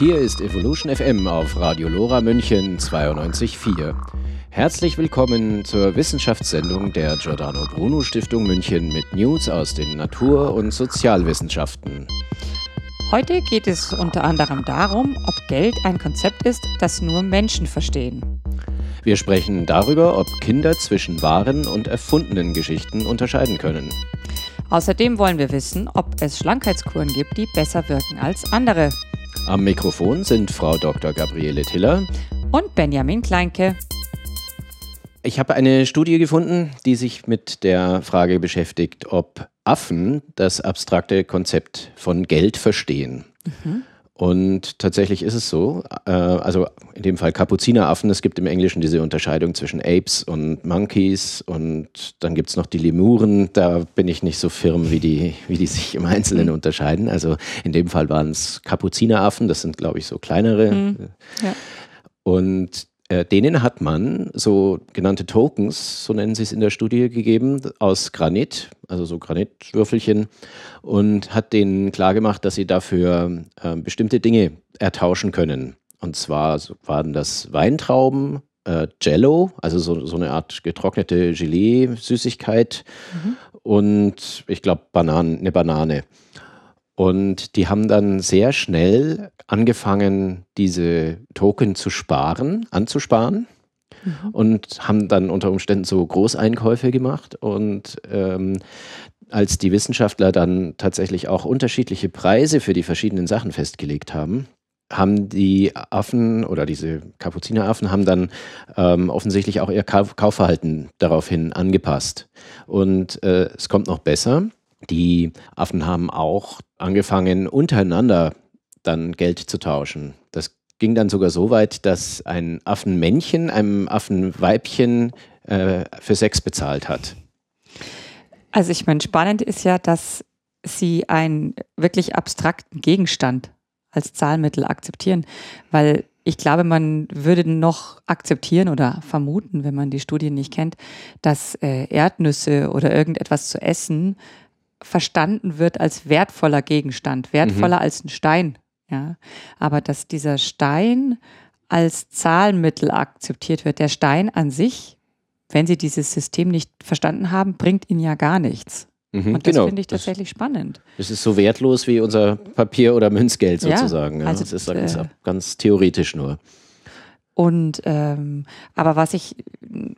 Hier ist Evolution FM auf Radio Lora München 92.4. Herzlich willkommen zur Wissenschaftssendung der Giordano Bruno Stiftung München mit News aus den Natur- und Sozialwissenschaften. Heute geht es unter anderem darum, ob Geld ein Konzept ist, das nur Menschen verstehen. Wir sprechen darüber, ob Kinder zwischen wahren und erfundenen Geschichten unterscheiden können. Außerdem wollen wir wissen, ob es Schlankheitskuren gibt, die besser wirken als andere. Am Mikrofon sind Frau Dr. Gabriele Tiller und Benjamin Kleinke. Ich habe eine Studie gefunden, die sich mit der Frage beschäftigt, ob Affen das abstrakte Konzept von Geld verstehen. Mhm. Und tatsächlich ist es so, äh, also in dem Fall Kapuzineraffen, es gibt im Englischen diese Unterscheidung zwischen Apes und Monkeys und dann gibt es noch die Lemuren, da bin ich nicht so firm, wie die, wie die sich im Einzelnen mhm. unterscheiden. Also in dem Fall waren es Kapuzineraffen, das sind glaube ich so kleinere. Mhm. Ja. Und denen hat man so genannte Tokens, so nennen sie es in der Studie, gegeben, aus Granit, also so Granitwürfelchen, und hat denen klargemacht, dass sie dafür äh, bestimmte Dinge ertauschen können. Und zwar waren das Weintrauben, äh, Jello, also so, so eine Art getrocknete Gelee-Süßigkeit mhm. und ich glaube Bananen, eine Banane. Und die haben dann sehr schnell angefangen, diese Token zu sparen, anzusparen. Mhm. Und haben dann unter Umständen so Großeinkäufe gemacht. Und ähm, als die Wissenschaftler dann tatsächlich auch unterschiedliche Preise für die verschiedenen Sachen festgelegt haben, haben die Affen oder diese Kapuzineraffen haben dann ähm, offensichtlich auch ihr Kaufverhalten daraufhin angepasst. Und äh, es kommt noch besser. Die Affen haben auch angefangen, untereinander dann Geld zu tauschen. Das ging dann sogar so weit, dass ein Affenmännchen einem Affenweibchen äh, für Sex bezahlt hat. Also ich meine, spannend ist ja, dass sie einen wirklich abstrakten Gegenstand als Zahlmittel akzeptieren, weil ich glaube, man würde noch akzeptieren oder vermuten, wenn man die Studien nicht kennt, dass äh, Erdnüsse oder irgendetwas zu essen verstanden wird als wertvoller Gegenstand, wertvoller mhm. als ein Stein. Ja, aber dass dieser Stein als Zahlmittel akzeptiert wird. Der Stein an sich, wenn Sie dieses System nicht verstanden haben, bringt Ihnen ja gar nichts. Mhm, und das genau. finde ich tatsächlich das, spannend. Es ist so wertlos wie unser Papier- oder Münzgeld sozusagen. Ja, also ja. Das ist ganz, äh, ganz theoretisch nur. Und ähm, aber was ich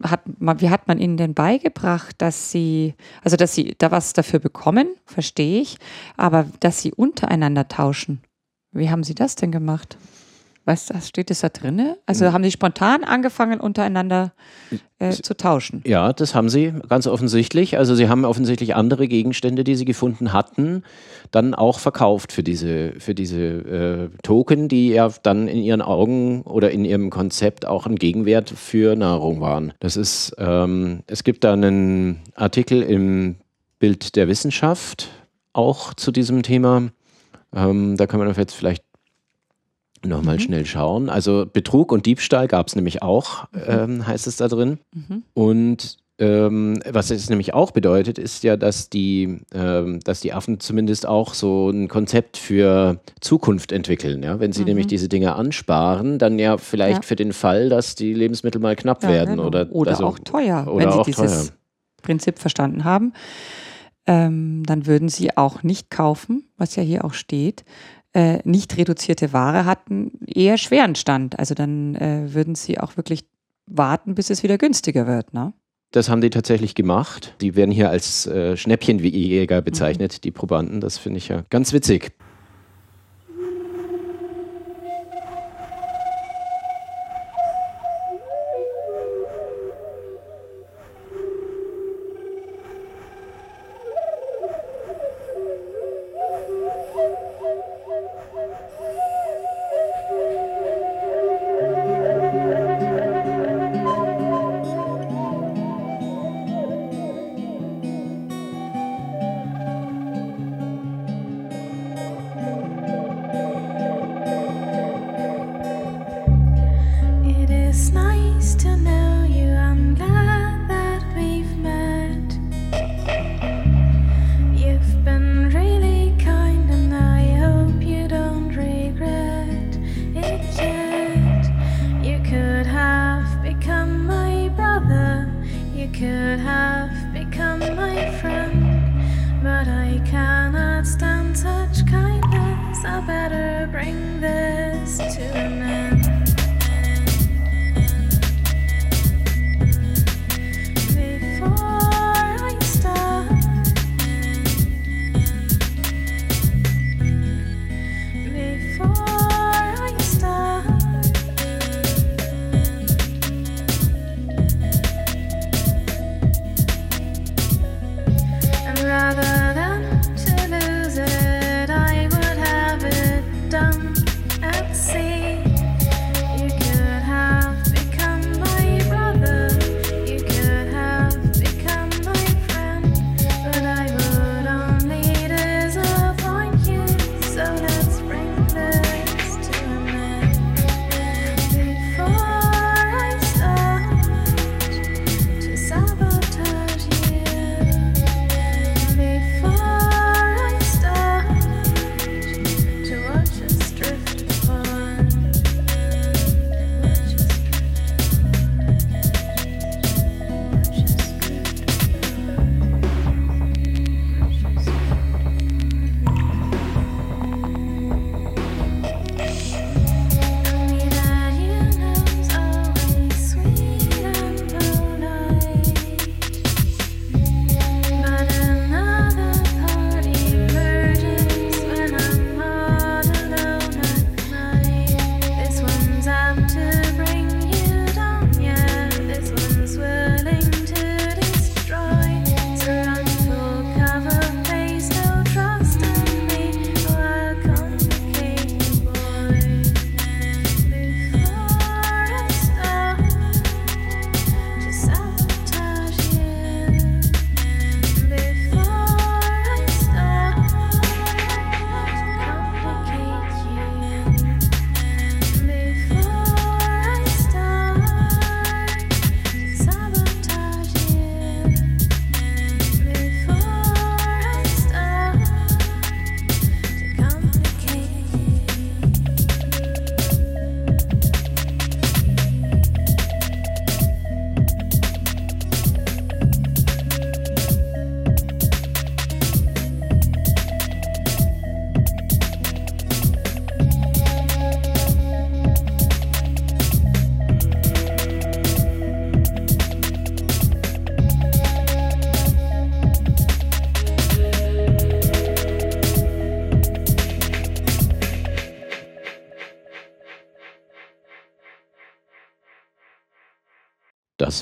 hat, wie hat man ihnen denn beigebracht, dass sie, also dass sie da was dafür bekommen, verstehe ich, aber dass sie untereinander tauschen. Wie haben sie das denn gemacht? Weißt du, steht das da drin? Also hm. haben sie spontan angefangen, untereinander äh, zu tauschen? Ja, das haben sie ganz offensichtlich. Also sie haben offensichtlich andere Gegenstände, die sie gefunden hatten, dann auch verkauft für diese, für diese äh, Token, die ja dann in ihren Augen oder in ihrem Konzept auch ein Gegenwert für Nahrung waren. Das ist, ähm, es gibt da einen Artikel im Bild der Wissenschaft auch zu diesem Thema. Ähm, da kann man jetzt vielleicht Nochmal mhm. schnell schauen. Also Betrug und Diebstahl gab es nämlich auch, mhm. ähm, heißt es da drin. Mhm. Und ähm, was es nämlich auch bedeutet, ist ja, dass die, ähm, dass die Affen zumindest auch so ein Konzept für Zukunft entwickeln. Ja? Wenn sie mhm. nämlich diese Dinge ansparen, dann ja vielleicht ja. für den Fall, dass die Lebensmittel mal knapp ja, werden. Genau. Oder, oder also, auch teuer, oder wenn sie dieses teuer. Prinzip verstanden haben. Ähm, dann würden sie auch nicht kaufen, was ja hier auch steht, äh, nicht reduzierte Ware hatten, eher schweren Stand. Also dann äh, würden sie auch wirklich warten, bis es wieder günstiger wird. Ne? Das haben die tatsächlich gemacht. Die werden hier als äh, Schnäppchenjäger bezeichnet, mhm. die Probanden. Das finde ich ja ganz witzig.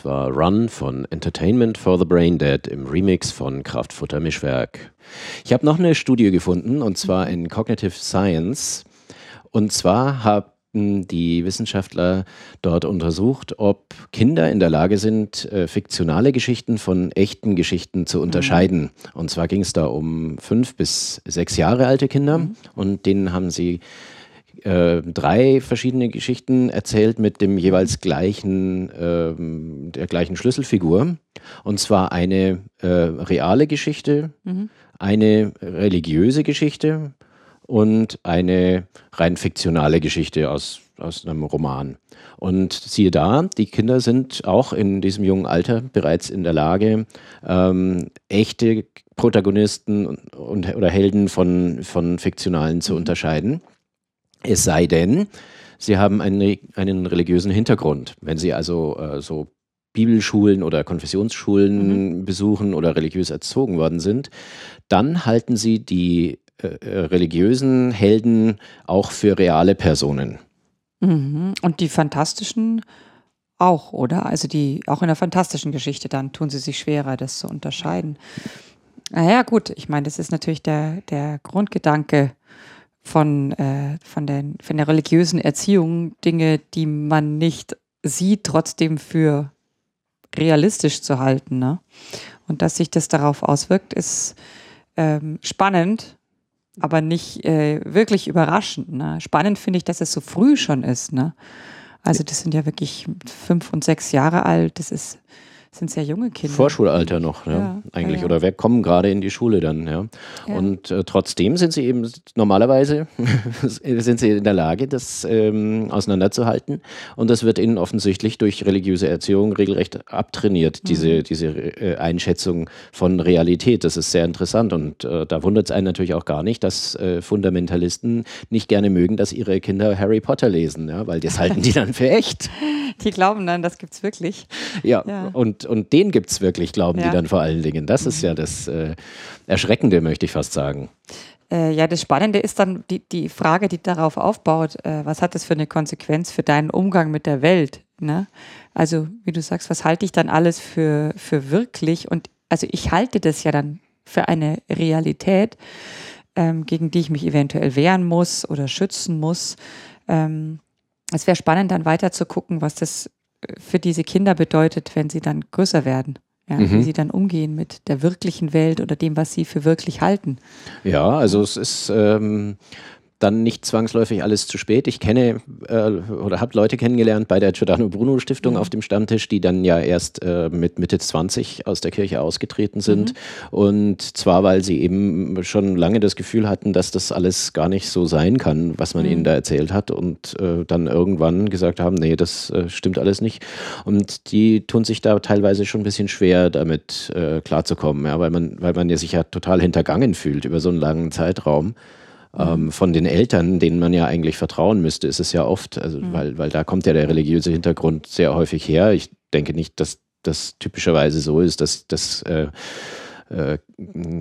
Das war Run von Entertainment for the Brain Dead im Remix von Kraftfutter Mischwerk. Ich habe noch eine Studie gefunden und zwar in Cognitive Science. Und zwar haben die Wissenschaftler dort untersucht, ob Kinder in der Lage sind, äh, fiktionale Geschichten von echten Geschichten zu unterscheiden. Mhm. Und zwar ging es da um fünf bis sechs Jahre alte Kinder mhm. und denen haben sie äh, drei verschiedene Geschichten erzählt mit dem jeweils gleichen, äh, der gleichen Schlüsselfigur. Und zwar eine äh, reale Geschichte, mhm. eine religiöse Geschichte und eine rein fiktionale Geschichte aus, aus einem Roman. Und siehe da, die Kinder sind auch in diesem jungen Alter bereits in der Lage, ähm, echte Protagonisten und, oder Helden von, von fiktionalen zu mhm. unterscheiden. Es sei denn, sie haben einen, einen religiösen Hintergrund. Wenn sie also äh, so Bibelschulen oder Konfessionsschulen mhm. besuchen oder religiös erzogen worden sind, dann halten sie die äh, äh religiösen Helden auch für reale Personen. Mhm. Und die fantastischen auch, oder? Also die auch in der fantastischen Geschichte dann tun sie sich schwerer, das zu unterscheiden. Naja, gut, ich meine, das ist natürlich der, der Grundgedanke von, äh, von, den, von der religiösen Erziehung Dinge, die man nicht sieht, trotzdem für realistisch zu halten. Ne? Und dass sich das darauf auswirkt, ist ähm, spannend, aber nicht äh, wirklich überraschend. Ne? Spannend finde ich, dass es so früh schon ist. Ne? Also das sind ja wirklich fünf und sechs Jahre alt. Das ist sind sehr junge Kinder. Vorschulalter noch, ja, ja eigentlich. Ja, ja. Oder wir kommen gerade in die Schule dann, ja. Und äh, trotzdem sind sie eben normalerweise sind sie in der Lage, das ähm, auseinanderzuhalten. Und das wird ihnen offensichtlich durch religiöse Erziehung regelrecht abtrainiert, mhm. diese, diese äh, Einschätzung von Realität. Das ist sehr interessant. Und äh, da wundert es einen natürlich auch gar nicht, dass äh, Fundamentalisten nicht gerne mögen, dass ihre Kinder Harry Potter lesen, ja, weil das halten die dann für echt. Die glauben dann, das gibt es wirklich. Ja, und und, den gibt es wirklich, glauben ja. die dann vor allen Dingen. Das ist ja das äh, Erschreckende, möchte ich fast sagen. Äh, ja, das Spannende ist dann die, die Frage, die darauf aufbaut, äh, was hat das für eine Konsequenz für deinen Umgang mit der Welt? Ne? Also, wie du sagst, was halte ich dann alles für, für wirklich? Und also ich halte das ja dann für eine Realität, ähm, gegen die ich mich eventuell wehren muss oder schützen muss. Ähm, es wäre spannend, dann weiter zu gucken, was das für diese Kinder bedeutet, wenn sie dann größer werden. Ja, mhm. Wie sie dann umgehen mit der wirklichen Welt oder dem, was sie für wirklich halten. Ja, also es ist ähm, dann nicht zwangsläufig alles zu spät. Ich kenne äh, oder habe Leute kennengelernt bei der Giordano Bruno Stiftung mhm. auf dem Stammtisch, die dann ja erst äh, mit Mitte 20 aus der Kirche ausgetreten sind. Mhm. Und zwar, weil sie eben schon lange das Gefühl hatten, dass das alles gar nicht so sein kann, was man mhm. ihnen da erzählt hat. Und äh, dann irgendwann gesagt haben, nee, das äh, stimmt alles nicht. Und die tun sich da teilweise schon ein bisschen schwer, damit äh, klarzukommen, ja, weil man, weil man ja sich ja total hintergangen fühlt über so einen langen Zeitraum. Ähm, von den Eltern, denen man ja eigentlich vertrauen müsste, ist es ja oft, also, mhm. weil, weil da kommt ja der religiöse Hintergrund sehr häufig her. Ich denke nicht, dass das typischerweise so ist, dass, dass äh, äh,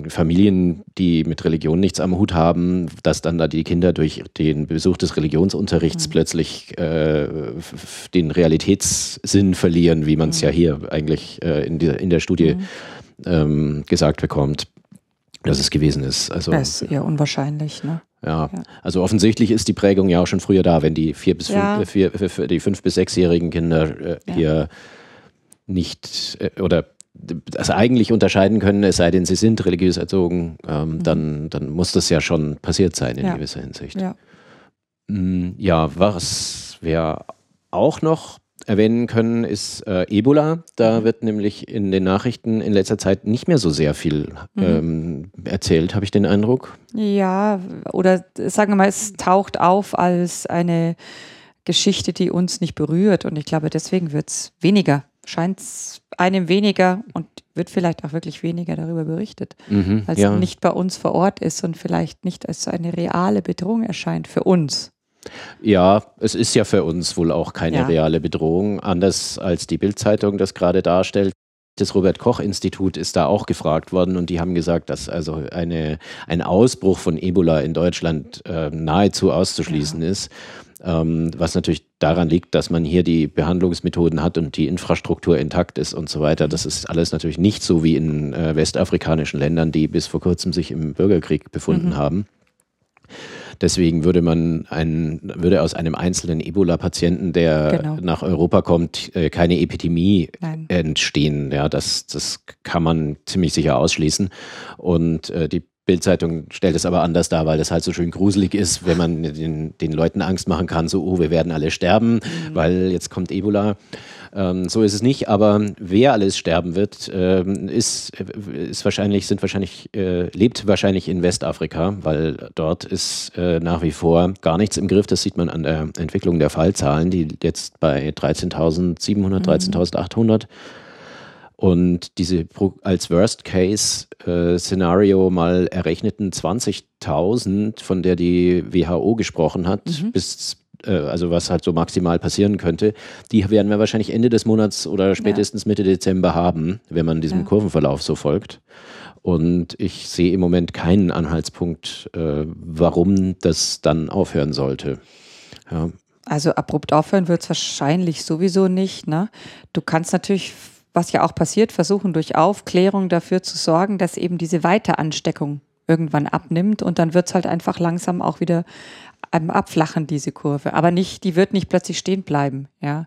Familien, die mit Religion nichts am Hut haben, dass dann da die Kinder durch den Besuch des Religionsunterrichts mhm. plötzlich äh, den Realitätssinn verlieren, wie man es mhm. ja hier eigentlich äh, in, der, in der Studie mhm. ähm, gesagt bekommt dass es gewesen ist. Also, das ist eher unwahrscheinlich, ne? Ja. ja. also offensichtlich ist die Prägung ja auch schon früher da, wenn die vier bis ja. fünf, vier, vier, die fünf bis sechsjährigen Kinder äh, ja. hier nicht äh, oder also eigentlich unterscheiden können, es sei denn, sie sind religiös erzogen, ähm, mhm. dann, dann muss das ja schon passiert sein in gewisser Hinsicht. Ja, mm, ja was wäre auch noch erwähnen können, ist äh, Ebola. Da mhm. wird nämlich in den Nachrichten in letzter Zeit nicht mehr so sehr viel mhm. ähm, erzählt, habe ich den Eindruck. Ja, oder sagen wir mal, es taucht auf als eine Geschichte, die uns nicht berührt. Und ich glaube, deswegen wird es weniger. Scheint es einem weniger und wird vielleicht auch wirklich weniger darüber berichtet, mhm, weil es ja. nicht bei uns vor Ort ist und vielleicht nicht als eine reale Bedrohung erscheint für uns. Ja, es ist ja für uns wohl auch keine ja. reale Bedrohung, anders als die Bildzeitung das gerade darstellt. das Robert-Koch-Institut ist da auch gefragt worden und die haben gesagt, dass also eine, ein Ausbruch von Ebola in Deutschland äh, nahezu auszuschließen ja. ist. Ähm, was natürlich daran liegt, dass man hier die Behandlungsmethoden hat und die Infrastruktur intakt ist und so weiter. Das ist alles natürlich nicht so wie in äh, westafrikanischen Ländern, die bis vor kurzem sich im Bürgerkrieg befunden mhm. haben. Deswegen würde man einen, würde aus einem einzelnen Ebola-Patienten, der genau. nach Europa kommt, äh, keine Epidemie Nein. entstehen. Ja, das, das kann man ziemlich sicher ausschließen. Und äh, die Bildzeitung stellt es aber anders dar, weil das halt so schön gruselig ist, wenn man den, den Leuten Angst machen kann, so, oh, wir werden alle sterben, mhm. weil jetzt kommt Ebola. Ähm, so ist es nicht, aber wer alles sterben wird, ähm, ist, ist wahrscheinlich, sind wahrscheinlich, äh, lebt wahrscheinlich in Westafrika, weil dort ist äh, nach wie vor gar nichts im Griff. Das sieht man an der Entwicklung der Fallzahlen, die jetzt bei 13.700, 13.800 und diese als Worst-Case-Szenario mal errechneten 20.000, von der die WHO gesprochen hat, mhm. bis äh, also was halt so maximal passieren könnte, die werden wir wahrscheinlich Ende des Monats oder spätestens Mitte Dezember haben, wenn man diesem. Kurvenverlauf so folgt. Und ich sehe im Moment keinen Anhaltspunkt, äh, warum das dann aufhören sollte. Ja. Also abrupt aufhören wird es wahrscheinlich sowieso nicht. Ne? Du kannst natürlich was ja auch passiert, versuchen durch Aufklärung dafür zu sorgen, dass eben diese Weiteransteckung irgendwann abnimmt und dann wird es halt einfach langsam auch wieder abflachen, diese Kurve. Aber nicht, die wird nicht plötzlich stehen bleiben, ja.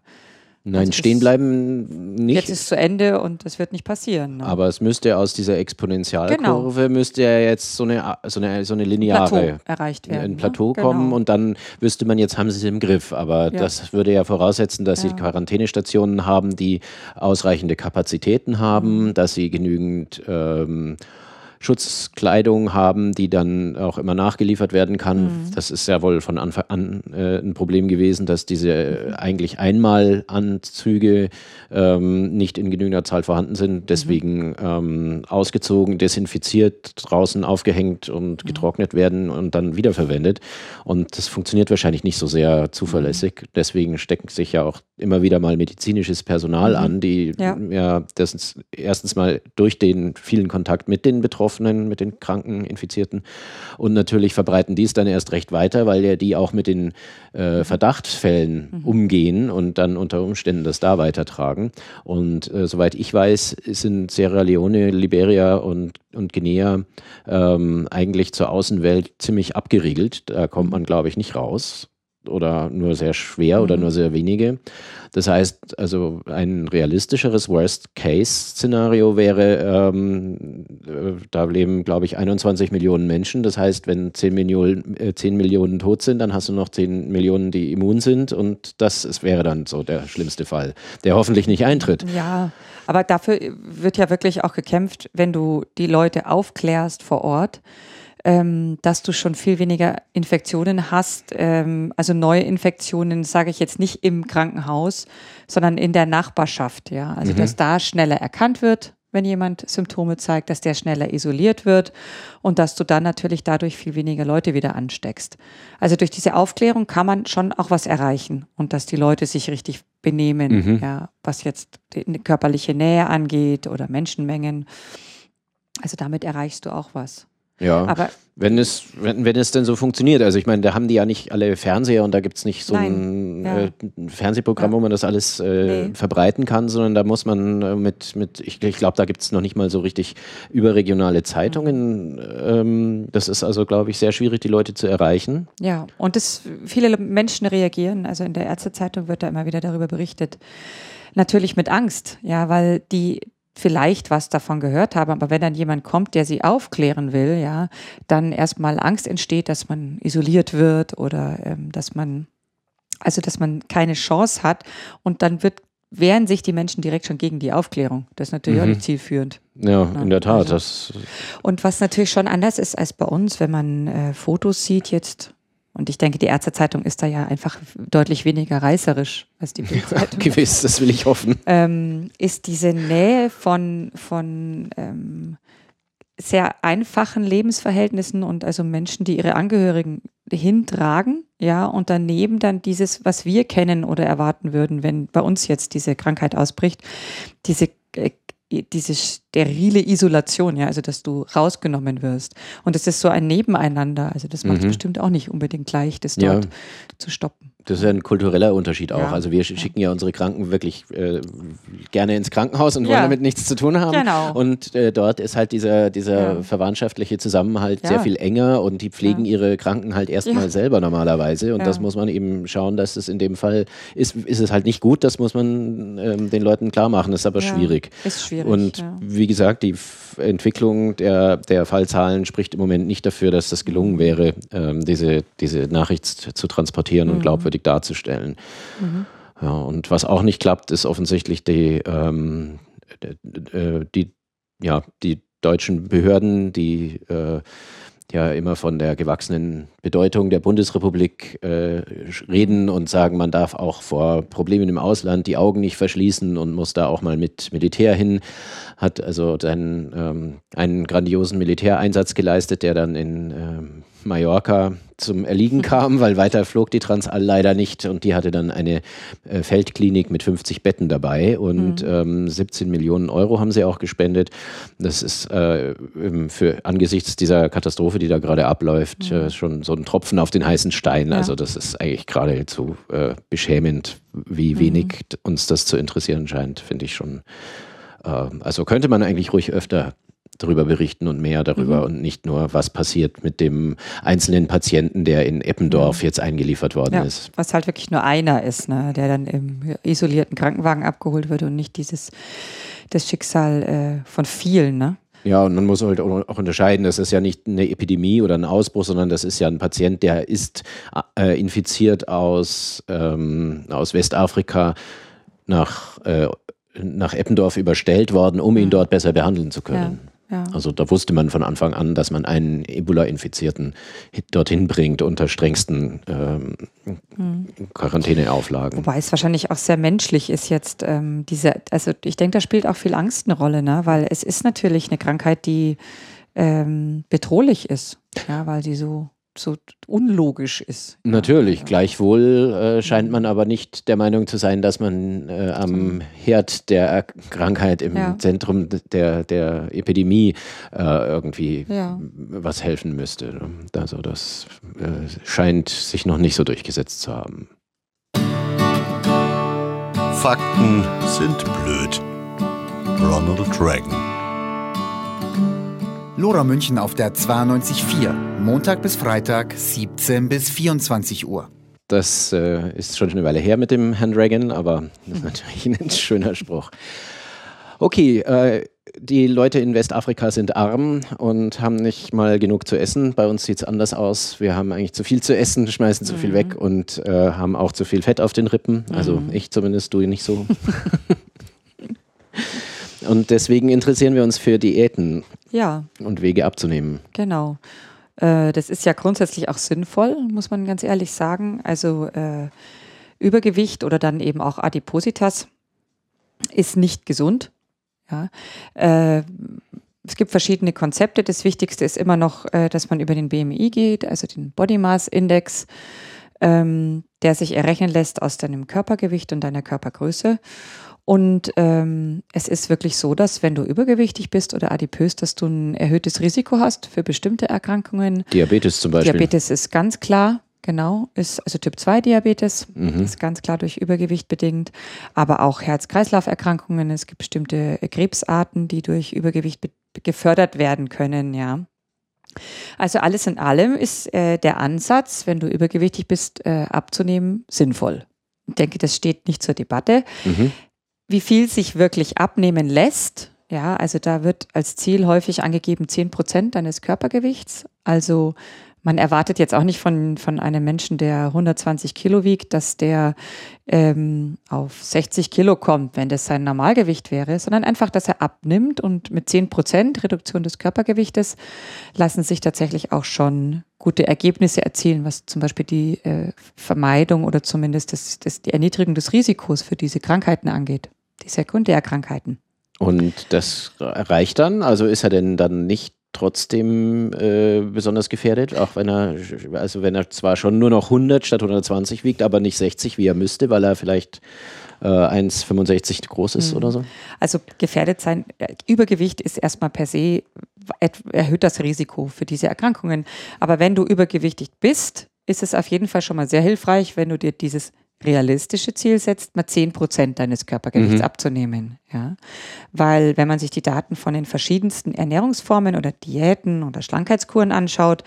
Nein, also stehen bleiben nicht. Jetzt ist es zu Ende und es wird nicht passieren. Ne? Aber es müsste aus dieser Exponentialkurve genau. müsste ja jetzt so eine, so eine, so eine lineare Plateau erreicht werden. Ein? Plateau ne? kommen genau. und dann wüsste man, jetzt haben sie es im Griff. Aber ja. das würde ja voraussetzen, dass ja. sie Quarantänestationen haben, die ausreichende Kapazitäten haben, mhm. dass sie genügend ähm, Schutzkleidung haben, die dann auch immer nachgeliefert werden kann. Mhm. Das ist ja wohl von Anfang an äh, ein Problem gewesen, dass diese äh, eigentlich Einmalanzüge ähm, nicht in genügender Zahl vorhanden sind. Mhm. Deswegen mhm. ähm, ausgezogen, desinfiziert, draußen aufgehängt und mhm. getrocknet werden und dann wiederverwendet. Und das funktioniert wahrscheinlich nicht so sehr zuverlässig. Mhm. Deswegen stecken sich ja auch immer wieder mal medizinisches Personal mhm. an, die ja. ja das erstens mal durch den vielen Kontakt mit den Betroffenen Betroffenen, mit den kranken Infizierten. Und natürlich verbreiten die es dann erst recht weiter, weil ja die auch mit den äh, mhm. Verdachtsfällen mhm. umgehen und dann unter Umständen das da weitertragen. Und äh, soweit ich weiß, sind Sierra Leone, Liberia und, und Guinea ähm, eigentlich zur Außenwelt ziemlich abgeriegelt. Da kommt man, glaube ich, nicht raus oder nur sehr schwer mhm. oder nur sehr wenige. Das heißt, also ein realistischeres Worst-Case-Szenario wäre, ähm, äh, da leben, glaube ich, 21 Millionen Menschen. Das heißt, wenn 10 Millionen, äh, 10 Millionen tot sind, dann hast du noch 10 Millionen, die immun sind. Und das ist, wäre dann so der schlimmste Fall, der hoffentlich nicht eintritt. Ja, aber dafür wird ja wirklich auch gekämpft, wenn du die Leute aufklärst vor Ort ähm, dass du schon viel weniger Infektionen hast. Ähm, also neue Infektionen, sage ich jetzt nicht im Krankenhaus, sondern in der Nachbarschaft. Ja, also mhm. dass da schneller erkannt wird, wenn jemand Symptome zeigt, dass der schneller isoliert wird und dass du dann natürlich dadurch viel weniger Leute wieder ansteckst. Also durch diese Aufklärung kann man schon auch was erreichen und dass die Leute sich richtig benehmen, mhm. ja, was jetzt die körperliche Nähe angeht oder Menschenmengen. Also damit erreichst du auch was. Ja, aber wenn es, wenn, wenn es denn so funktioniert. Also ich meine, da haben die ja nicht alle Fernseher und da gibt es nicht so Nein, ein, ja. äh, Fernsehprogramm, ja. wo man das alles äh, nee. verbreiten kann, sondern da muss man äh, mit, mit ich, ich glaube, da gibt es noch nicht mal so richtig überregionale Zeitungen. Mhm. Ähm, das ist also, glaube ich, sehr schwierig, die Leute zu erreichen. Ja, und das, viele Menschen reagieren. Also in der Ärztezeitung wird da immer wieder darüber berichtet. Natürlich mit Angst, ja, weil die vielleicht was davon gehört haben, aber wenn dann jemand kommt, der sie aufklären will, ja, dann erstmal Angst entsteht, dass man isoliert wird oder ähm, dass man, also dass man keine Chance hat und dann wird wehren sich die Menschen direkt schon gegen die Aufklärung. Das ist natürlich mhm. auch nicht zielführend. Ja, ja, in der Tat. Also. Das und was natürlich schon anders ist als bei uns, wenn man äh, Fotos sieht jetzt und ich denke, die Ärztezeitung ist da ja einfach deutlich weniger reißerisch als die Bildzeitung. Ja, gewiss, das will ich hoffen. Ähm, ist diese Nähe von, von ähm, sehr einfachen Lebensverhältnissen und also Menschen, die ihre Angehörigen hintragen, ja, und daneben dann dieses, was wir kennen oder erwarten würden, wenn bei uns jetzt diese Krankheit ausbricht, diese diese sterile Isolation, ja, also dass du rausgenommen wirst. Und es ist so ein Nebeneinander. Also das macht mhm. bestimmt auch nicht unbedingt leicht, das dort ja. zu stoppen. Das ist ja ein kultureller Unterschied auch. Ja. Also wir schicken ja unsere Kranken wirklich äh, gerne ins Krankenhaus und wollen damit nichts zu tun haben. Genau. Und äh, dort ist halt dieser, dieser ja. verwandtschaftliche Zusammenhalt sehr viel enger und die pflegen ihre Kranken halt erstmal selber normalerweise. Und das muss man eben schauen, dass es in dem Fall ist, ist es halt nicht gut. Das muss man ähm, den Leuten klar machen. Das ist aber schwierig. Ist schwierig. Und wie gesagt, die Entwicklung der, der Fallzahlen spricht im Moment nicht dafür, dass das gelungen wäre, ähm, diese, diese Nachricht zu transportieren mhm. und glaubwürdig darzustellen. Mhm. Ja, und was auch nicht klappt, ist offensichtlich die, ähm, die, ja, die deutschen Behörden, die äh, ja immer von der gewachsenen Bedeutung der Bundesrepublik äh, reden und sagen, man darf auch vor Problemen im Ausland die Augen nicht verschließen und muss da auch mal mit Militär hin. Hat also seinen, ähm, einen grandiosen Militäreinsatz geleistet, der dann in ähm, Mallorca zum Erliegen kam, weil weiter flog die Transall leider nicht und die hatte dann eine äh, Feldklinik mit 50 Betten dabei und mhm. ähm, 17 Millionen Euro haben sie auch gespendet. Das ist äh, für angesichts dieser Katastrophe, die da gerade abläuft, mhm. äh, schon so ein Tropfen auf den heißen Stein. Ja. Also das ist eigentlich geradezu äh, beschämend, wie mhm. wenig uns das zu interessieren scheint, finde ich schon. Ähm, also könnte man eigentlich ruhig öfter darüber berichten und mehr darüber mhm. und nicht nur, was passiert mit dem einzelnen Patienten, der in Eppendorf mhm. jetzt eingeliefert worden ja, ist. Was halt wirklich nur einer ist, ne, der dann im isolierten Krankenwagen abgeholt wird und nicht dieses das Schicksal äh, von vielen. Ne? Ja, und man muss halt auch unterscheiden, das ist ja nicht eine Epidemie oder ein Ausbruch, sondern das ist ja ein Patient, der ist äh, infiziert aus, ähm, aus Westafrika nach, äh, nach Eppendorf überstellt worden, um ihn mhm. dort besser behandeln zu können. Ja. Ja. Also da wusste man von Anfang an, dass man einen Ebola-Infizierten dorthin bringt unter strengsten ähm, hm. Quarantäneauflagen. Wobei es wahrscheinlich auch sehr menschlich ist jetzt ähm, diese, also ich denke, da spielt auch viel Angst eine Rolle, ne? weil es ist natürlich eine Krankheit, die ähm, bedrohlich ist, ja, weil sie so so unlogisch ist. Natürlich, ja. gleichwohl äh, scheint man aber nicht der Meinung zu sein, dass man äh, am Herd der Krankheit im ja. Zentrum der, der Epidemie äh, irgendwie ja. was helfen müsste. Also das äh, scheint sich noch nicht so durchgesetzt zu haben. Fakten sind blöd. Ronald Reagan Lora München auf der 92.4. Montag bis Freitag, 17 bis 24 Uhr. Das äh, ist schon eine Weile her mit dem Herrn Reagan, aber das ist natürlich ein schöner Spruch. Okay, äh, die Leute in Westafrika sind arm und haben nicht mal genug zu essen. Bei uns sieht es anders aus. Wir haben eigentlich zu viel zu essen, schmeißen zu viel mhm. weg und äh, haben auch zu viel Fett auf den Rippen. Also mhm. ich zumindest, du nicht so. Und deswegen interessieren wir uns für Diäten ja. und Wege abzunehmen. Genau. Äh, das ist ja grundsätzlich auch sinnvoll, muss man ganz ehrlich sagen. Also äh, Übergewicht oder dann eben auch Adipositas ist nicht gesund. Ja. Äh, es gibt verschiedene Konzepte. Das Wichtigste ist immer noch, äh, dass man über den BMI geht, also den Body Mass Index, ähm, der sich errechnen lässt aus deinem Körpergewicht und deiner Körpergröße. Und ähm, es ist wirklich so, dass wenn du übergewichtig bist oder adipös, dass du ein erhöhtes Risiko hast für bestimmte Erkrankungen. Diabetes zum Beispiel. Diabetes ist ganz klar, genau, ist also Typ 2 Diabetes, mhm. ist ganz klar durch Übergewicht bedingt, aber auch Herz-Kreislauf-Erkrankungen. Es gibt bestimmte Krebsarten, die durch Übergewicht gefördert werden können, ja. Also alles in allem ist äh, der Ansatz, wenn du übergewichtig bist, äh, abzunehmen, sinnvoll. Ich denke, das steht nicht zur Debatte. Mhm wie viel sich wirklich abnehmen lässt. Ja, also da wird als Ziel häufig angegeben 10 Prozent deines Körpergewichts. Also man erwartet jetzt auch nicht von, von einem Menschen, der 120 Kilo wiegt, dass der ähm, auf 60 Kilo kommt, wenn das sein Normalgewicht wäre, sondern einfach, dass er abnimmt und mit 10 Prozent Reduktion des Körpergewichtes lassen sich tatsächlich auch schon gute Ergebnisse erzielen, was zum Beispiel die äh, Vermeidung oder zumindest das, das, die Erniedrigung des Risikos für diese Krankheiten angeht, die Sekundärkrankheiten. Und das reicht dann? Also ist er denn dann nicht trotzdem äh, besonders gefährdet, auch wenn er, also wenn er zwar schon nur noch 100 statt 120 wiegt, aber nicht 60, wie er müsste, weil er vielleicht äh, 1,65 groß ist mhm. oder so? Also gefährdet sein, äh, Übergewicht ist erstmal per se, erhöht das Risiko für diese Erkrankungen. Aber wenn du übergewichtig bist, ist es auf jeden Fall schon mal sehr hilfreich, wenn du dir dieses realistische Ziel setzt, mal 10 Prozent deines Körpergewichts mhm. abzunehmen. Ja? Weil wenn man sich die Daten von den verschiedensten Ernährungsformen oder Diäten oder Schlankheitskuren anschaut,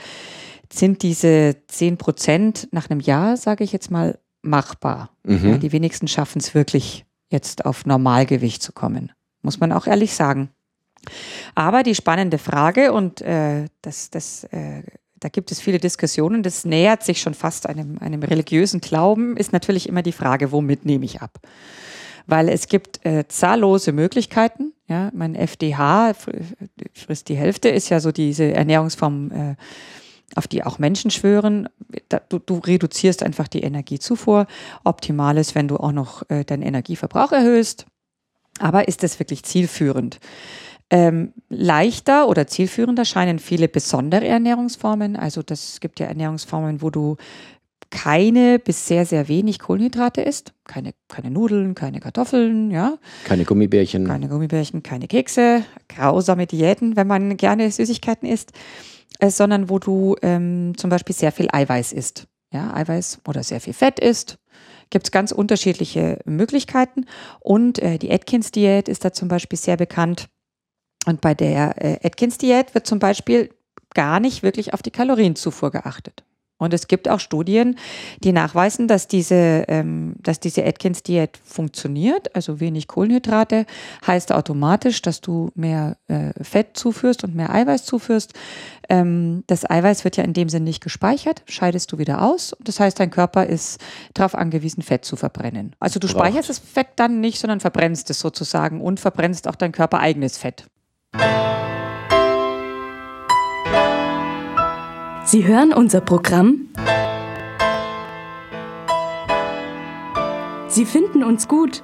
sind diese 10 Prozent nach einem Jahr, sage ich jetzt mal, machbar. Mhm. Ja, die wenigsten schaffen es wirklich, jetzt auf Normalgewicht zu kommen. Muss man auch ehrlich sagen. Aber die spannende Frage, und äh, das, das äh, da gibt es viele Diskussionen, das nähert sich schon fast einem, einem religiösen Glauben, ist natürlich immer die Frage, womit nehme ich ab? Weil es gibt äh, zahllose Möglichkeiten. Ja, mein FDH frisst die Hälfte, ist ja so diese Ernährungsform, äh, auf die auch Menschen schwören. Du, du, reduzierst einfach die Energiezufuhr. Optimal ist, wenn du auch noch äh, deinen Energieverbrauch erhöhst. Aber ist das wirklich zielführend? Ähm, leichter oder zielführender scheinen viele besondere Ernährungsformen. Also das gibt ja Ernährungsformen, wo du keine bis sehr, sehr wenig Kohlenhydrate isst. Keine, keine Nudeln, keine Kartoffeln, ja. Keine Gummibärchen. Keine Gummibärchen, keine Kekse, grausame Diäten, wenn man gerne Süßigkeiten isst, äh, sondern wo du ähm, zum Beispiel sehr viel Eiweiß isst. Ja, Eiweiß oder sehr viel Fett isst. Gibt es ganz unterschiedliche Möglichkeiten. Und äh, die Atkins-Diät ist da zum Beispiel sehr bekannt und bei der äh, Atkins-Diät wird zum Beispiel gar nicht wirklich auf die Kalorienzufuhr geachtet. Und es gibt auch Studien, die nachweisen, dass diese, ähm, dass diese Atkins-Diät funktioniert. Also wenig Kohlenhydrate heißt automatisch, dass du mehr äh, Fett zuführst und mehr Eiweiß zuführst. Ähm, das Eiweiß wird ja in dem Sinn nicht gespeichert, scheidest du wieder aus. Das heißt, dein Körper ist darauf angewiesen, Fett zu verbrennen. Also du speicherst das Fett dann nicht, sondern verbrennst es sozusagen und verbrennst auch dein Körper eigenes Fett. Sie hören unser Programm? Sie finden uns gut.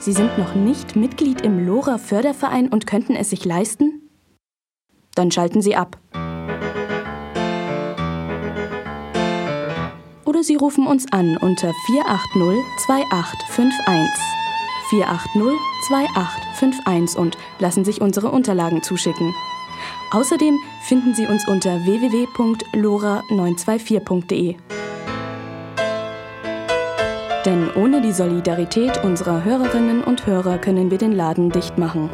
Sie sind noch nicht Mitglied im LoRa Förderverein und könnten es sich leisten? Dann schalten Sie ab. Oder Sie rufen uns an unter 480 2851. 480 2851 und lassen sich unsere Unterlagen zuschicken. Außerdem finden Sie uns unter www.lora924.de. Denn ohne die Solidarität unserer Hörerinnen und Hörer können wir den Laden dicht machen.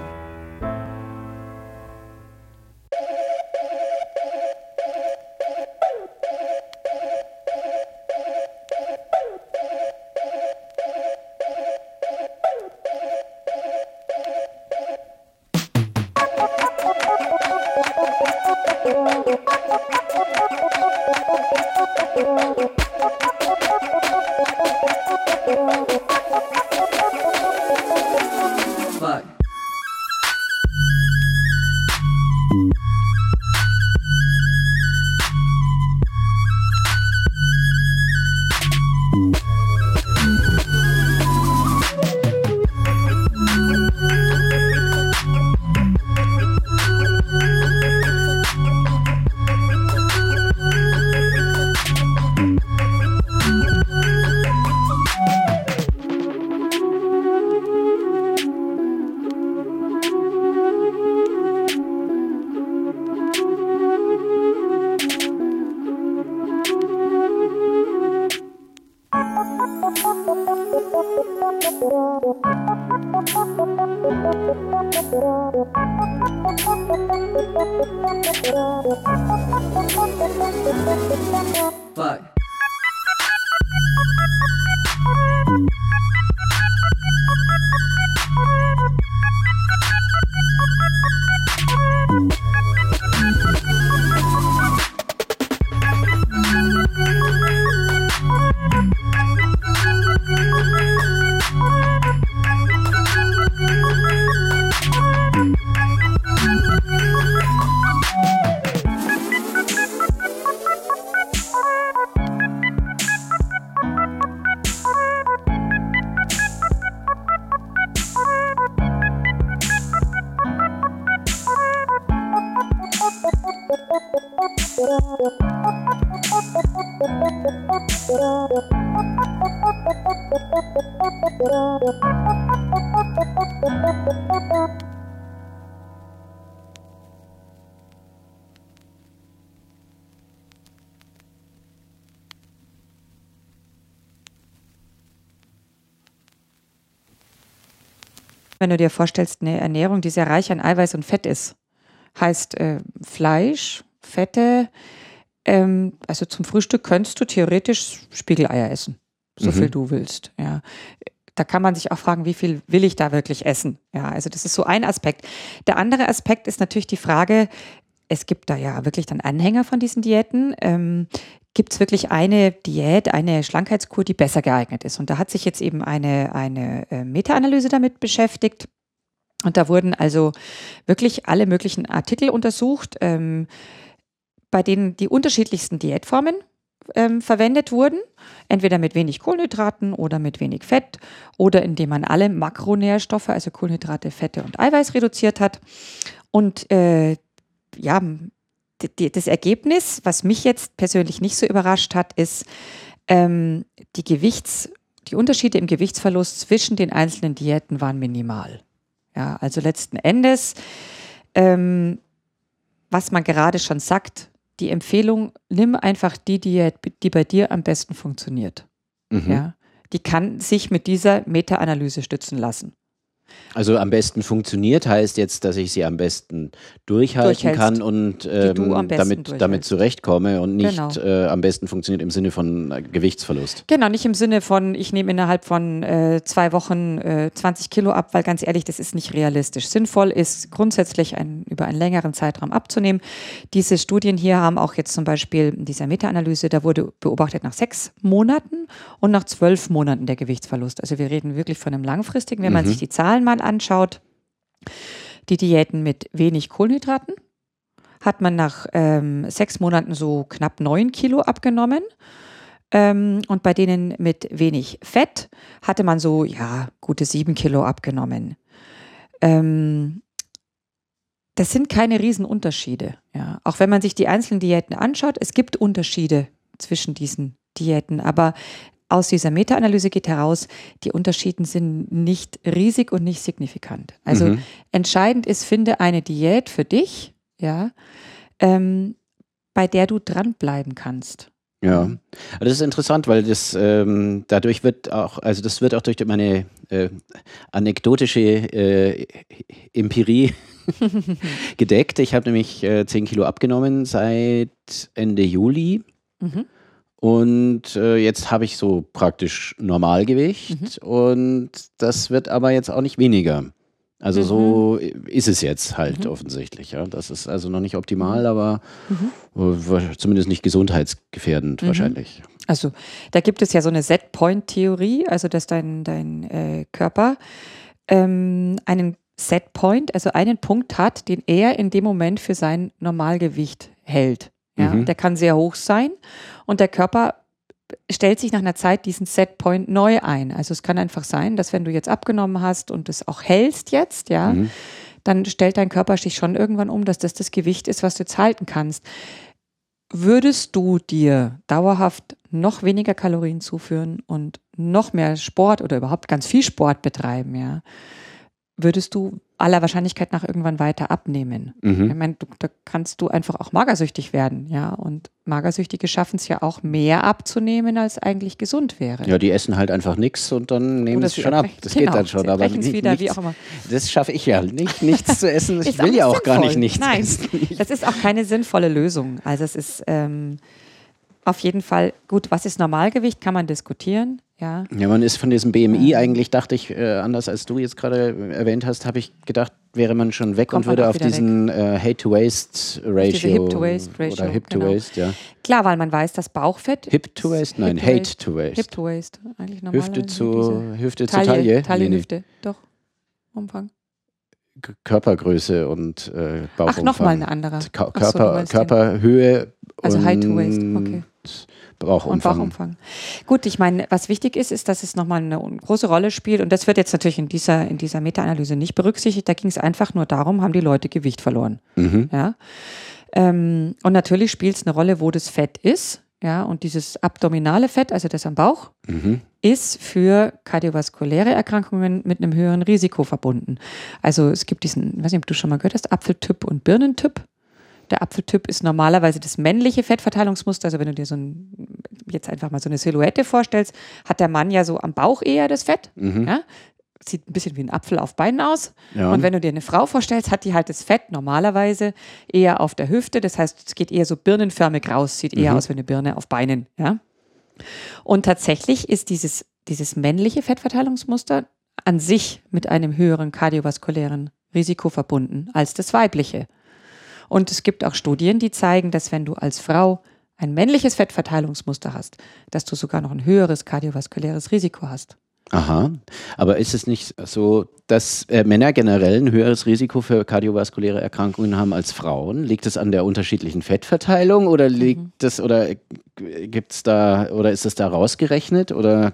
Wenn du dir vorstellst, eine Ernährung, die sehr reich an Eiweiß und Fett ist, heißt äh, Fleisch, Fette, ähm, also zum Frühstück könntest du theoretisch Spiegeleier essen, so Mhm. viel du willst. Ja. Da kann man sich auch fragen, wie viel will ich da wirklich essen? Ja, also das ist so ein Aspekt. Der andere Aspekt ist natürlich die Frage, es gibt da ja wirklich dann Anhänger von diesen Diäten. Ähm, gibt es wirklich eine Diät, eine Schlankheitskur, die besser geeignet ist? Und da hat sich jetzt eben eine, eine äh, Meta-Analyse damit beschäftigt. Und da wurden also wirklich alle möglichen Artikel untersucht, ähm, bei denen die unterschiedlichsten Diätformen ähm, verwendet wurden. Entweder mit wenig Kohlenhydraten oder mit wenig Fett oder indem man alle Makronährstoffe, also Kohlenhydrate, Fette und Eiweiß reduziert hat. Und äh, ja, die, das Ergebnis, was mich jetzt persönlich nicht so überrascht hat, ist ähm, die Gewichts, die Unterschiede im Gewichtsverlust zwischen den einzelnen Diäten waren minimal. Ja, also letzten Endes, ähm, was man gerade schon sagt, die Empfehlung, nimm einfach die Diät, die bei dir am besten funktioniert. Mhm. Ja, die kann sich mit dieser Meta-Analyse stützen lassen. Also am besten funktioniert heißt jetzt, dass ich sie am besten durchhalten Durchhältst. kann und ähm, damit, damit zurechtkomme und nicht Genau. äh, am besten funktioniert im Sinne von äh, Gewichtsverlust. Genau, nicht im Sinne von, ich nehme innerhalb von äh, zwei Wochen äh, 20 Kilo ab, weil ganz ehrlich, das ist nicht realistisch. Sinnvoll ist grundsätzlich ein, über einen längeren Zeitraum abzunehmen. Diese Studien hier haben auch jetzt zum Beispiel in dieser Meta-Analyse, da wurde beobachtet nach sechs Monaten und nach zwölf Monaten der Gewichtsverlust. Also wir reden wirklich von einem langfristigen, wenn man sich die Zahlen mal anschaut. Die Diäten mit wenig Kohlenhydraten hat man nach ähm, sechs Monaten so knapp neun Kilo abgenommen. Ähm, und bei denen mit wenig Fett hatte man so, ja, gute sieben Kilo abgenommen. Ähm, das sind keine Riesenunterschiede. Ja. Auch wenn man sich die einzelnen Diäten anschaut, es gibt Unterschiede zwischen diesen Diäten. Aber aus dieser Meta-Analyse geht heraus, die Unterschiede sind nicht riesig und nicht signifikant. Also Mhm. entscheidend ist, finde eine Diät für dich, ja, ähm, bei der du dranbleiben kannst. Ja, Aber das ist interessant, weil das ähm, dadurch wird auch, also das wird auch durch meine äh, anekdotische äh, Empirie gedeckt. Ich habe nämlich äh, 10 Kilo abgenommen seit Ende Juli Mhm. Und äh, jetzt habe ich so praktisch Normalgewicht und das wird aber jetzt auch nicht weniger. Also so ist es jetzt halt offensichtlich. Ja. Das ist also noch nicht optimal, aber äh, zumindest nicht gesundheitsgefährdend wahrscheinlich. Also da gibt es ja so eine Set-Point-Theorie, also dass dein, dein äh, Körper ähm, einen Set-Point, also einen Punkt hat, den er in dem Moment für sein Normalgewicht hält. Ja? Mhm. Der kann sehr hoch sein und der Körper stellt sich nach einer Zeit diesen Set-Point neu ein. Also es kann einfach sein, dass wenn du jetzt abgenommen hast und es auch hältst jetzt, ja, Mhm. dann stellt dein Körper sich schon irgendwann um, dass das das Gewicht ist, was du jetzt halten kannst. Würdest du dir dauerhaft noch weniger Kalorien zuführen und noch mehr Sport oder überhaupt ganz viel Sport betreiben, ja, würdest du aller Wahrscheinlichkeit nach irgendwann weiter abnehmen. Mhm. Ich meine, du, da kannst du einfach auch magersüchtig werden, ja. Und Magersüchtige schaffen es ja auch mehr abzunehmen, als eigentlich gesund wäre. Ja, die essen halt einfach nichts und dann nehmen sie schon ab. Das genau, geht dann schon. sie Aber nicht, wieder, wie nichts, auch immer. Das schaffe ich ja nicht, nichts zu essen. Ich will ja auch gar nicht sinnvoll. nichts Nein, essen. das ist auch keine sinnvolle Lösung. Also es ist ähm, auf jeden Fall gut, was ist Normalgewicht, kann man diskutieren. Ja, Ja, man ist von diesem BMI eigentlich, dachte ich, äh, anders als du jetzt gerade erwähnt hast, habe ich gedacht, wäre man schon weg Kommt und würde auf diesen äh, Hate-to-Waste-Ratio Hip-to-Waste-Ratio, oder Hip-to-Waste, ja. klar, weil man weiß, dass Bauchfett Hip-to-Waste? Nein, Hip-to-Waste. Hate-to-Waste. Hip to Waist, eigentlich normal. Hüfte zu, Hüfte zu Taille, Taille. Taille, Nee. Hüfte, doch. Umfang. Körpergröße und äh, Bauchumfang. Ach, nochmal eine andere. So, Körper, den- Körperhöhe Also und to Waist, okay. Bauchumfang. Und Bauchumfang. Gut, ich meine, was wichtig ist, ist, dass es nochmal eine große Rolle spielt. Und das wird jetzt natürlich in dieser, in dieser Meta-Analyse nicht berücksichtigt. Da ging es einfach nur darum, haben die Leute Gewicht verloren. Mhm. Ja. Ähm, und natürlich spielt es eine Rolle, wo das Fett ist. Ja, und dieses abdominale Fett, also das am Bauch, Mhm. ist für kardiovaskuläre Erkrankungen mit einem höheren Risiko verbunden. Also es gibt diesen, ich weiß nicht, ob du schon mal gehört hast, Apfeltyp und Birnentyp. Der Apfeltyp ist normalerweise das männliche Fettverteilungsmuster. Also wenn du dir so ein, jetzt einfach mal so eine Silhouette vorstellst, hat der Mann ja so am Bauch eher das Fett. Mhm. Ja? Sieht ein bisschen wie ein Apfel auf Beinen aus. Ja. Und wenn du dir eine Frau vorstellst, hat die halt das Fett normalerweise eher auf der Hüfte. Das heißt, es geht eher so birnenförmig raus, sieht eher aus wie eine Birne auf Beinen. Ja? Und tatsächlich ist dieses, dieses männliche Fettverteilungsmuster an sich mit einem höheren kardiovaskulären Risiko verbunden als das weibliche. Und es gibt auch Studien, die zeigen, dass wenn du als Frau ein männliches Fettverteilungsmuster hast, dass du sogar noch ein höheres kardiovaskuläres Risiko hast. Aha. Aber ist es nicht so, dass äh, Männer generell ein höheres Risiko für kardiovaskuläre Erkrankungen haben als Frauen? Liegt es an der unterschiedlichen Fettverteilung oder liegt es oder gibt es da oder ist es da rausgerechnet oder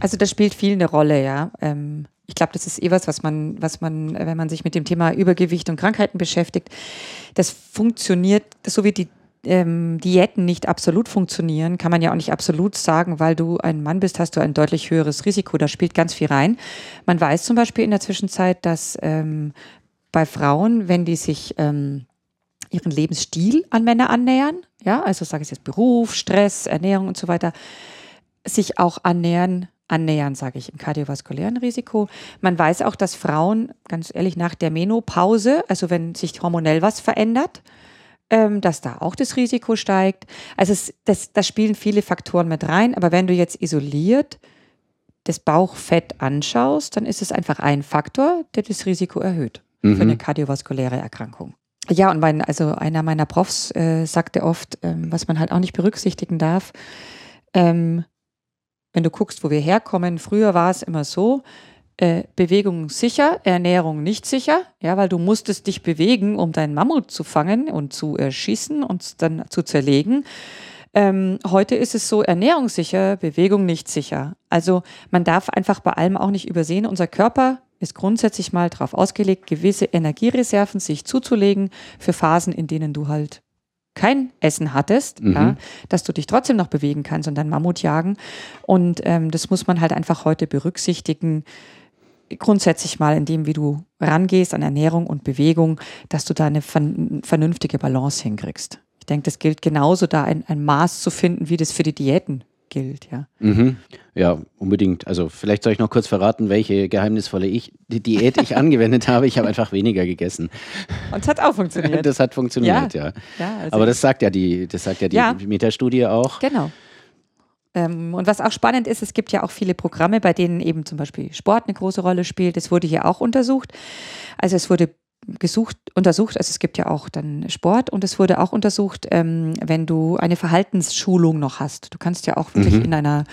Also das spielt viel eine Rolle, ja. Ähm, ich glaube, das ist eh was, was man, was man, äh, wenn man sich mit dem Thema Übergewicht und Krankheiten beschäftigt, das funktioniert, so wie die ähm, Diäten nicht absolut funktionieren, kann man ja auch nicht absolut sagen, weil du ein Mann bist, hast du ein deutlich höheres Risiko. Da spielt ganz viel rein. Man weiß zum Beispiel in der Zwischenzeit, dass ähm, bei Frauen, wenn die sich ähm, ihren Lebensstil an Männer annähern, ja, also sage ich jetzt Beruf, Stress, Ernährung und so weiter, sich auch annähern, annähern, sage ich, im kardiovaskulären Risiko. Man weiß auch, dass Frauen, ganz ehrlich, nach der Menopause, also wenn sich hormonell was verändert, ähm, dass da auch das Risiko steigt. Also es, das, da spielen viele Faktoren mit rein, aber wenn du jetzt isoliert das Bauchfett anschaust, dann ist es einfach ein Faktor, der das Risiko erhöht für eine kardiovaskuläre Erkrankung. Ja, und mein, also einer meiner Profs äh, sagte oft, ähm, was man halt auch nicht berücksichtigen darf, ähm, wenn du guckst, wo wir herkommen, früher war es immer so, äh, Bewegung sicher, Ernährung nicht sicher, ja, weil du musstest dich bewegen, um deinen Mammut zu fangen und zu erschießen und dann zu zerlegen. Ähm, heute ist es so, Ernährung sicher, Bewegung nicht sicher. Also man darf einfach bei allem auch nicht übersehen, unser Körper ist grundsätzlich mal darauf ausgelegt, gewisse Energiereserven sich zuzulegen für Phasen, in denen du halt kein Essen hattest, Mhm. ja, dass du dich trotzdem noch bewegen kannst und dann Mammut jagen. Und ähm, das muss man halt einfach heute berücksichtigen, grundsätzlich mal in dem, wie du rangehst an Ernährung und Bewegung, dass du da eine ver- vernünftige Balance hinkriegst. Ich denke, das gilt genauso, da ein, ein Maß zu finden, wie das für die Diäten gilt, ja. Mhm. Ja, unbedingt. Also vielleicht soll ich noch kurz verraten, welche geheimnisvolle ich, die Diät ich angewendet habe. Ich habe einfach weniger gegessen. Und es hat auch funktioniert. Das hat funktioniert, ja. ja also Aber das sagt ja die, das sagt ja die Ja. Metastudie auch. Genau. Ähm, und was auch spannend ist, es gibt ja auch viele Programme, bei denen eben zum Beispiel Sport eine große Rolle spielt. Das wurde hier auch untersucht. Also es wurde gesucht, untersucht, also es gibt ja auch dann Sport und es wurde auch untersucht, ähm, wenn du eine Verhaltensschulung noch hast. Du kannst ja auch wirklich Mhm. in einer,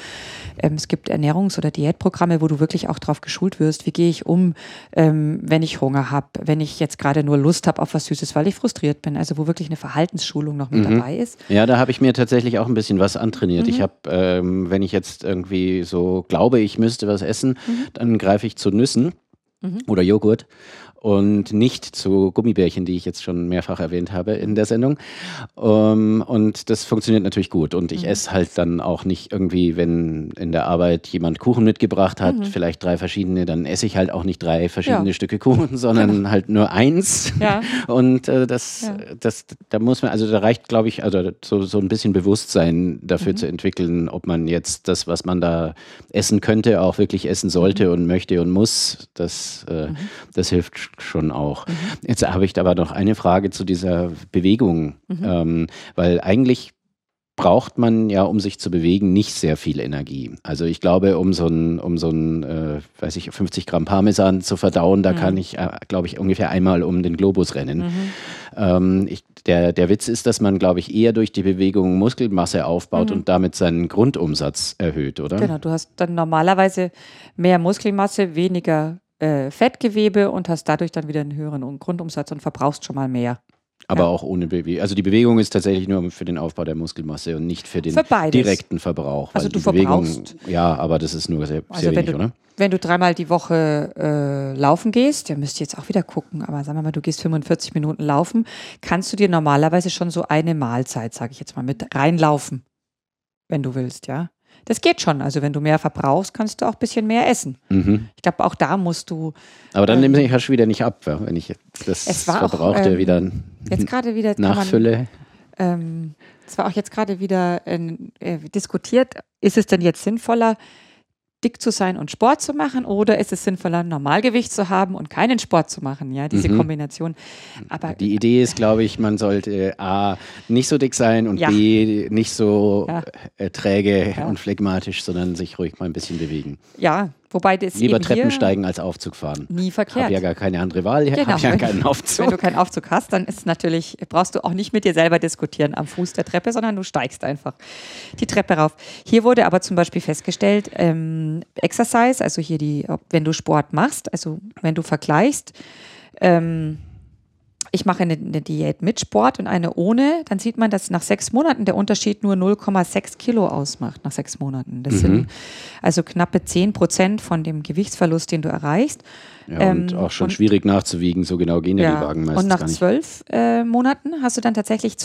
ähm, es gibt Ernährungs- oder Diätprogramme, wo du wirklich auch drauf geschult wirst, wie gehe ich um, ähm, wenn ich Hunger habe, wenn ich jetzt gerade nur Lust habe auf was Süßes, weil ich frustriert bin. Also wo wirklich eine Verhaltensschulung noch mit Mhm. dabei ist. Ja, da habe ich mir tatsächlich auch ein bisschen was antrainiert. Mhm. Ich habe, ähm, wenn ich jetzt irgendwie so glaube, ich müsste was essen, Mhm. dann greife ich zu Nüssen oder Joghurt und nicht zu Gummibärchen, die ich jetzt schon mehrfach erwähnt habe in der Sendung. Ähm, und das funktioniert natürlich gut. Und Mhm. ich esse halt dann auch nicht irgendwie, wenn in der Arbeit jemand Kuchen mitgebracht hat, vielleicht drei verschiedene, dann esse ich halt auch nicht drei verschiedene Mhm. Ja. Stücke Kuchen, sondern halt nur eins. Ja. Und äh, das, Ja. das, da muss man, also da reicht, glaube ich, also so, so ein bisschen Bewusstsein dafür Mhm. zu entwickeln, ob man jetzt das, was man da essen könnte, auch wirklich essen sollte Mhm. und möchte und muss. Das, äh, das hilft schon auch. Mhm. Jetzt habe ich aber noch eine Frage zu dieser Bewegung, Mhm. ähm, weil eigentlich braucht man ja, um sich zu bewegen, nicht sehr viel Energie. Also ich glaube, um so ein, um so ein, äh, weiß ich, 50 Gramm Parmesan zu verdauen, Mhm. da kann ich, äh, glaube ich, ungefähr einmal um den Globus rennen. Ähm, ich, der, der Witz ist, dass man, glaube ich, eher durch die Bewegung Muskelmasse aufbaut und damit seinen Grundumsatz erhöht, oder? Mhm. Genau, du hast dann normalerweise mehr Muskelmasse, weniger äh, Fettgewebe und hast dadurch dann wieder einen höheren Um- Grundumsatz und verbrauchst schon mal mehr. Aber Ja. auch ohne Bewegung. Also die Bewegung ist tatsächlich nur für den Aufbau der Muskelmasse und nicht für den Für direkten Verbrauch. Also du die Bewegung, verbrauchst- Ja, aber das ist nur sehr, Also sehr wenig, du, oder? wenn du dreimal die Woche äh, laufen gehst, der müsst ihr jetzt auch wieder gucken, aber sagen wir mal, du gehst 45 Minuten laufen, kannst du dir normalerweise schon so eine Mahlzeit, sage ich jetzt mal, mit reinlaufen, wenn du willst, ja. Das geht schon. Also wenn du mehr verbrauchst, kannst du auch ein bisschen mehr essen. Mhm. Ich glaube, auch da musst du Aber dann Ähm, nehme ich wieder nicht ab, wenn ich das Es war auch, Verbrauchte ähm, wieder jetzt gerade wieder nachfülle. Ähm, es war auch jetzt gerade wieder äh, diskutiert, ist es denn jetzt sinnvoller, dick zu sein und Sport zu machen oder ist es sinnvoller, Normalgewicht zu haben und keinen Sport zu machen? Ja, diese Mhm. Kombination. Aber Die Idee ist, glaube ich, man sollte A, nicht so dick sein und Ja. B, nicht so Ja. äh, träge Ja. und phlegmatisch, sondern sich ruhig mal ein bisschen bewegen. ja, wobei das Lieber Treppen steigen als Aufzug fahren. nie Ich verkehrt. habe ja gar keine andere Wahl, ich Genau, habe ja wenn- keinen Wenn Aufzug. du keinen Aufzug hast, dann ist natürlich, brauchst du auch nicht mit dir selber diskutieren am Fuß der Treppe, sondern du steigst einfach die Treppe rauf. Hier wurde aber zum Beispiel festgestellt, ähm, Exercise, also hier die, wenn du Sport machst, also wenn du vergleichst, ähm, ich mache eine, eine Diät mit Sport und eine ohne, dann sieht man, dass nach sechs Monaten der Unterschied nur 0,6 Kilo ausmacht, nach sechs Monaten. Das sind also knappe 10 Prozent von dem Gewichtsverlust, den du erreichst. Ja, und ähm, auch schon und- schwierig nachzuwiegen, so genau gehen ja, die Wagen meistens und nach zwölf äh, Monaten hast du dann tatsächlich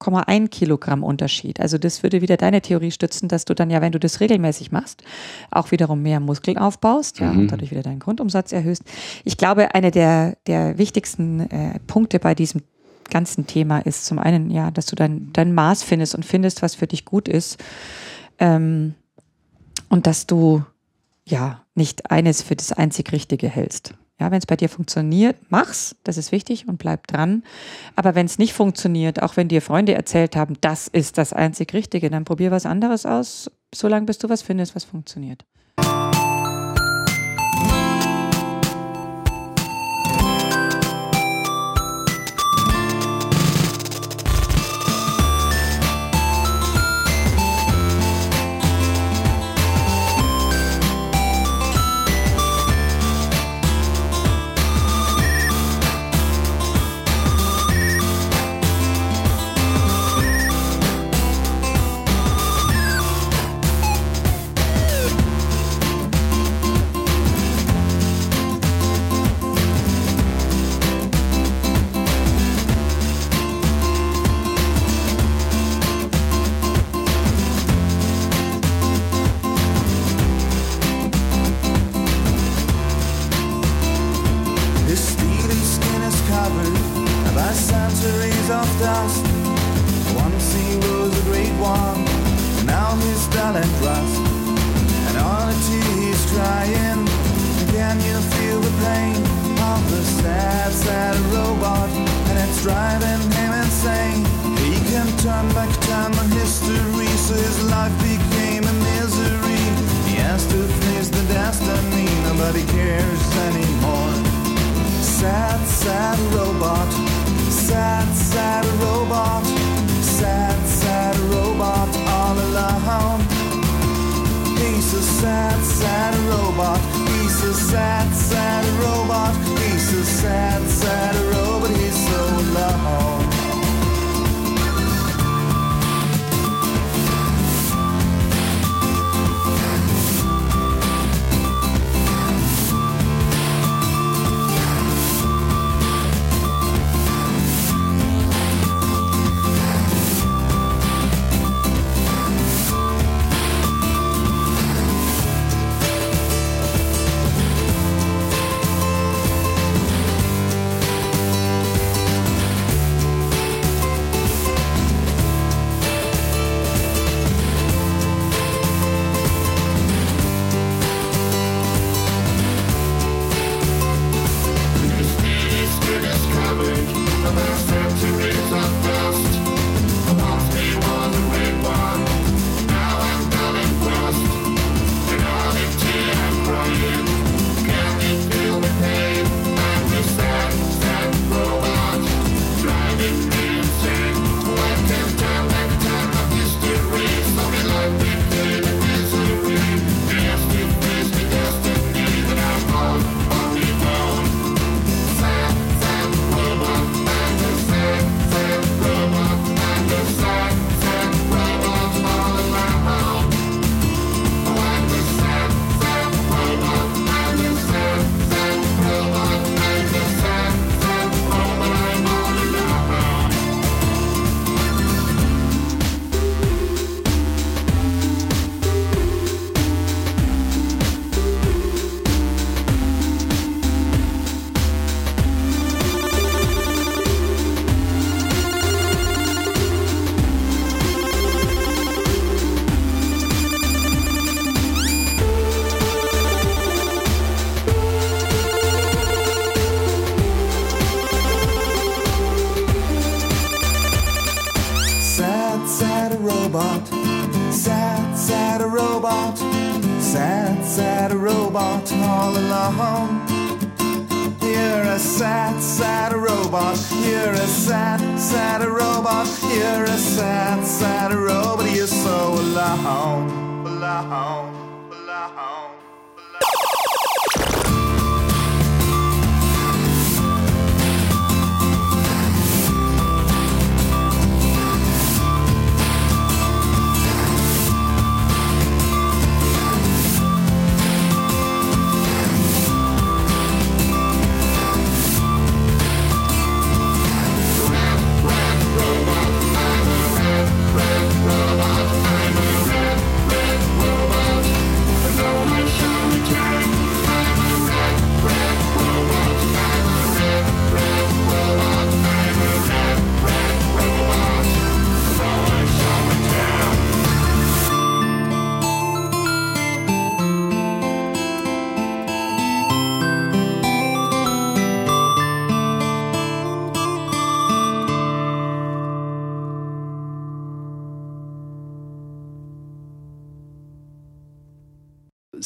2,1 Kilogramm Unterschied. Also das würde wieder deine Theorie stützen, dass du dann ja, wenn du das regelmäßig machst, auch wiederum mehr Muskeln aufbaust ja, Mhm. und dadurch wieder deinen Grundumsatz erhöhst. Ich glaube, eine der, der wichtigsten äh, Punkte bei diesem ganzen Thema ist zum einen, ja, dass du dein, dein Maß findest und findest, was für dich gut ist. Ähm, und dass du ja nicht eines für das einzig Richtige hältst. Ja, wenn es bei dir funktioniert, mach's, das ist wichtig und bleib dran. Aber wenn es nicht funktioniert, auch wenn dir Freunde erzählt haben, das ist das einzig Richtige, dann probier was anderes aus, solange bis du was findest, was funktioniert.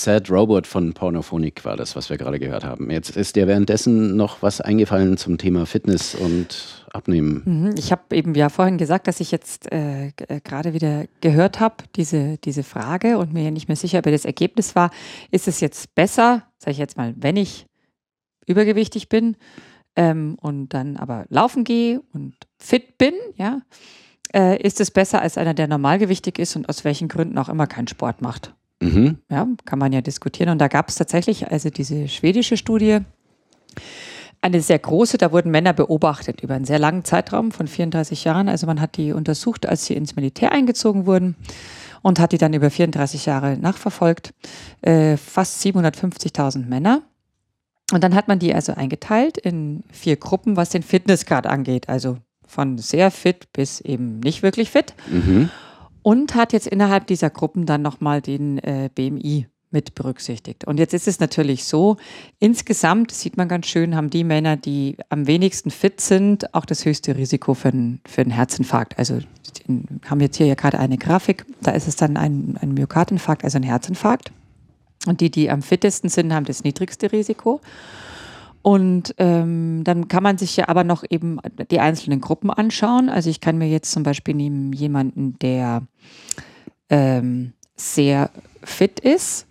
Sad Robot von Pornophonic war das, was wir gerade gehört haben. Jetzt ist dir währenddessen noch was eingefallen zum Thema Fitness und Abnehmen. Mhm, Ich habe eben ja vorhin gesagt, dass ich jetzt äh, äh, gerade wieder gehört habe, diese, diese Frage und mir nicht mehr sicher über das Ergebnis war. Ist es jetzt besser, sage ich jetzt mal, wenn ich übergewichtig bin ähm, und dann aber laufen gehe und fit bin, ja, äh, ist es besser als einer, der normalgewichtig ist und aus welchen Gründen auch immer keinen Sport macht? Mhm. Ja, kann man ja diskutieren. Und da gab es tatsächlich also diese schwedische Studie, eine sehr große, da wurden Männer beobachtet über einen sehr langen Zeitraum von 34 Jahren. Also man hat die untersucht, als sie ins Militär eingezogen wurden und hat die dann über 34 Jahre nachverfolgt. Äh, fast 750.000 Männer. Und dann hat man die also eingeteilt in vier Gruppen, was den Fitnessgrad angeht. Also von sehr fit bis eben nicht wirklich fit Mhm. Und hat jetzt innerhalb dieser Gruppen dann nochmal den äh, BMI mit berücksichtigt. Und jetzt ist es natürlich so, insgesamt sieht man ganz schön, haben die Männer, die am wenigsten fit sind, auch das höchste Risiko für einen, für einen Herzinfarkt. Also haben jetzt hier ja gerade eine Grafik, da ist es dann ein, ein Myokardinfarkt, also ein Herzinfarkt. Und die, die am fittesten sind, haben das niedrigste Risiko. Und ähm, dann kann man sich ja aber noch eben die einzelnen Gruppen anschauen. Also ich kann mir jetzt zum Beispiel nehmen jemanden, der ähm, sehr fit ist,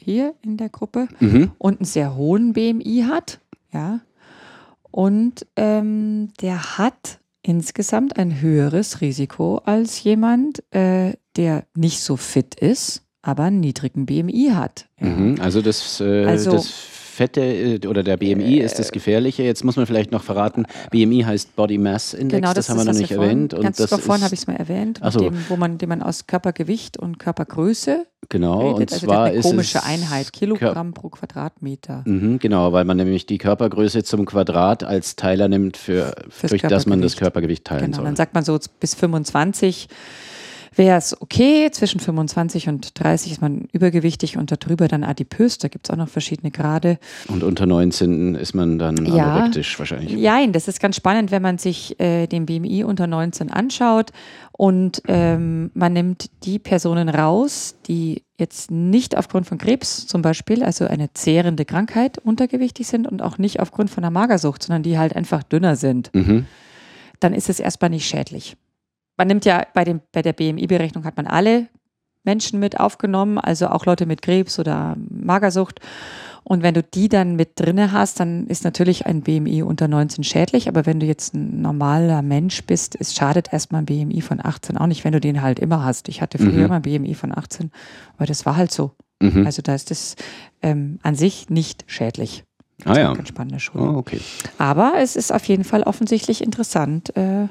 hier in der Gruppe, Mhm. und einen sehr hohen BMI hat. Ja. Und ähm, der hat insgesamt ein höheres Risiko als jemand, äh, der nicht so fit ist, aber einen niedrigen BMI hat. Ja. Mhm. Also das, äh, Also- das Fette äh, oder der BMI ist das Gefährliche. Jetzt muss man vielleicht noch verraten, BMI heißt Body Mass Index, Genau, das, haben wir noch nicht vorhin- erwähnt. Und das doch vorhin habe ich es mal erwähnt, so. dem, wo man, den man aus Körpergewicht und Körpergröße Genau, redet. und also zwar eine ist komische es Einheit, Kilogramm pro Quadratmeter. Mhm, genau, weil man nämlich die Körpergröße zum Quadrat als Teiler nimmt, für, Fürs durch das man das Körpergewicht. Körpergewicht teilen Genau, soll. dann sagt man so bis 25 wäre es okay, zwischen 25 und 30 ist man übergewichtig und darüber dann adipös, da gibt es auch noch verschiedene Grade. Und unter 19 ist man dann Ja. anorektisch wahrscheinlich. Nein, das ist ganz spannend, wenn man sich äh, den BMI unter 19 anschaut und ähm, man nimmt die Personen raus, die jetzt nicht aufgrund von Krebs zum Beispiel, also eine zehrende Krankheit, untergewichtig sind und auch nicht aufgrund von einer Magersucht, sondern die halt einfach dünner sind, Mhm. dann ist es erstmal nicht schädlich. Man nimmt ja bei, dem, bei der BMI-Berechnung hat man alle Menschen mit aufgenommen, also auch Leute mit Krebs oder Magersucht. Und wenn du die dann mit drinne hast, dann ist natürlich ein BMI unter 19 schädlich. Aber wenn du jetzt ein normaler Mensch bist, es schadet erstmal ein BMI von 18 auch nicht, wenn du den halt immer hast. Ich hatte früher Mhm. immer ein BMI von 18, aber das war halt so. Mhm. Also da ist das ähm, an sich nicht schädlich. ah ja. Ganz spannende Schule. Oh, okay. Aber es ist auf jeden Fall offensichtlich interessant, äh,